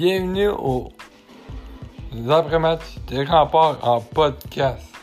Bienvenue aux après-match des remparts en podcast.